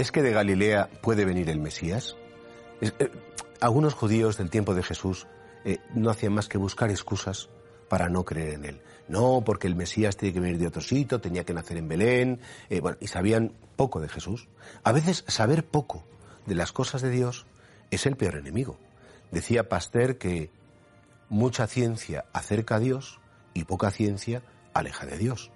¿Es que de Galilea puede venir el Mesías? Es- eh, algunos judíos del tiempo de Jesús eh, no hacían más que buscar excusas para no creer en él. No, porque el Mesías tiene que venir de otro sitio, tenía que nacer en Belén, eh, bueno, y sabían poco de Jesús. A veces saber poco de las cosas de Dios es el peor enemigo. Decía Pasteur que mucha ciencia acerca a Dios y poca ciencia aleja de Dios.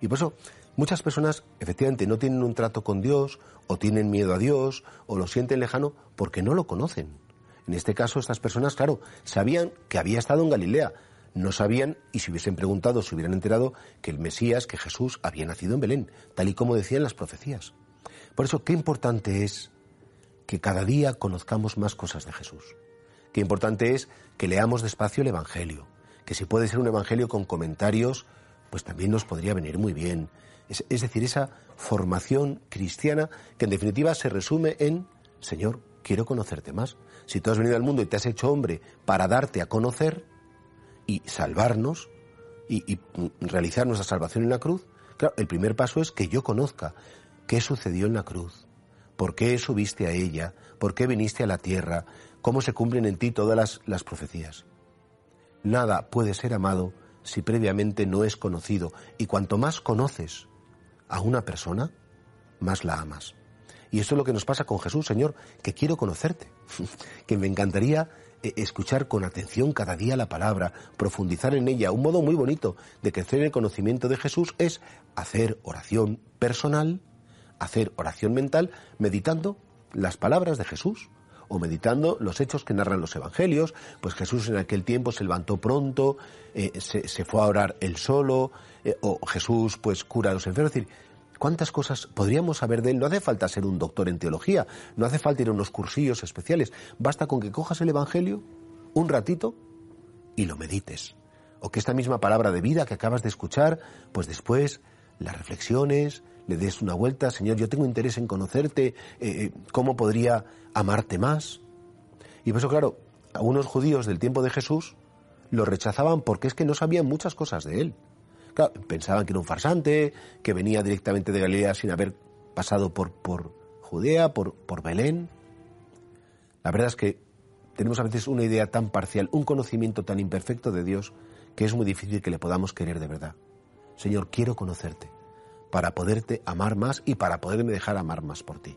Y por eso muchas personas efectivamente no tienen un trato con Dios o tienen miedo a Dios o lo sienten lejano porque no lo conocen. En este caso estas personas, claro, sabían que había estado en Galilea. No sabían, y si hubiesen preguntado, se hubieran enterado que el Mesías, que Jesús, había nacido en Belén, tal y como decían las profecías. Por eso, qué importante es que cada día conozcamos más cosas de Jesús. Qué importante es que leamos despacio el Evangelio, que si puede ser un Evangelio con comentarios, pues también nos podría venir muy bien. Es, decir, esa formación cristiana que en definitiva se resume en, Señor, quiero conocerte más. Si tú has venido al mundo y te has hecho hombre para darte a conocer y salvarnos y, realizar nuestra salvación en la cruz, claro, el primer paso es que yo conozca qué sucedió en la cruz, por qué subiste a ella, por qué viniste a la tierra, cómo se cumplen en ti todas las profecías. Nada puede ser amado si previamente no es conocido, y cuanto más conoces a una persona, más la amas. Y esto es lo que nos pasa con Jesús, Señor, que quiero conocerte, que me encantaría eh, escuchar con atención cada día la palabra, profundizar en ella. Un modo muy bonito de crecer en el conocimiento de Jesús es hacer oración personal, hacer oración mental, meditando las palabras de Jesús o meditando los hechos que narran los evangelios, pues Jesús en aquel tiempo se levantó pronto, eh, se, se, fue a orar él solo, eh, o Jesús pues cura a los enfermos. Es decir, ¿cuántas cosas podríamos saber de él? No hace falta ser un doctor en teología, no hace falta ir a unos cursillos especiales, basta con que cojas el evangelio un ratito y lo medites. O que esta misma palabra de vida que acabas de escuchar, pues después las reflexiones, le des una vuelta, Señor, yo tengo interés en conocerte, eh, ¿cómo podría amarte más? Y por eso, claro, algunos judíos del tiempo de Jesús lo rechazaban porque es que no sabían muchas cosas de él. Claro, pensaban que era un farsante, que venía directamente de Galilea sin haber pasado por, por Judea, por, por Belén. La verdad es que tenemos a veces una idea tan parcial, un conocimiento tan imperfecto de Dios, que es muy difícil que le podamos querer de verdad. Señor, quiero conocerte para poderte amar más y para poderme dejar amar más por ti.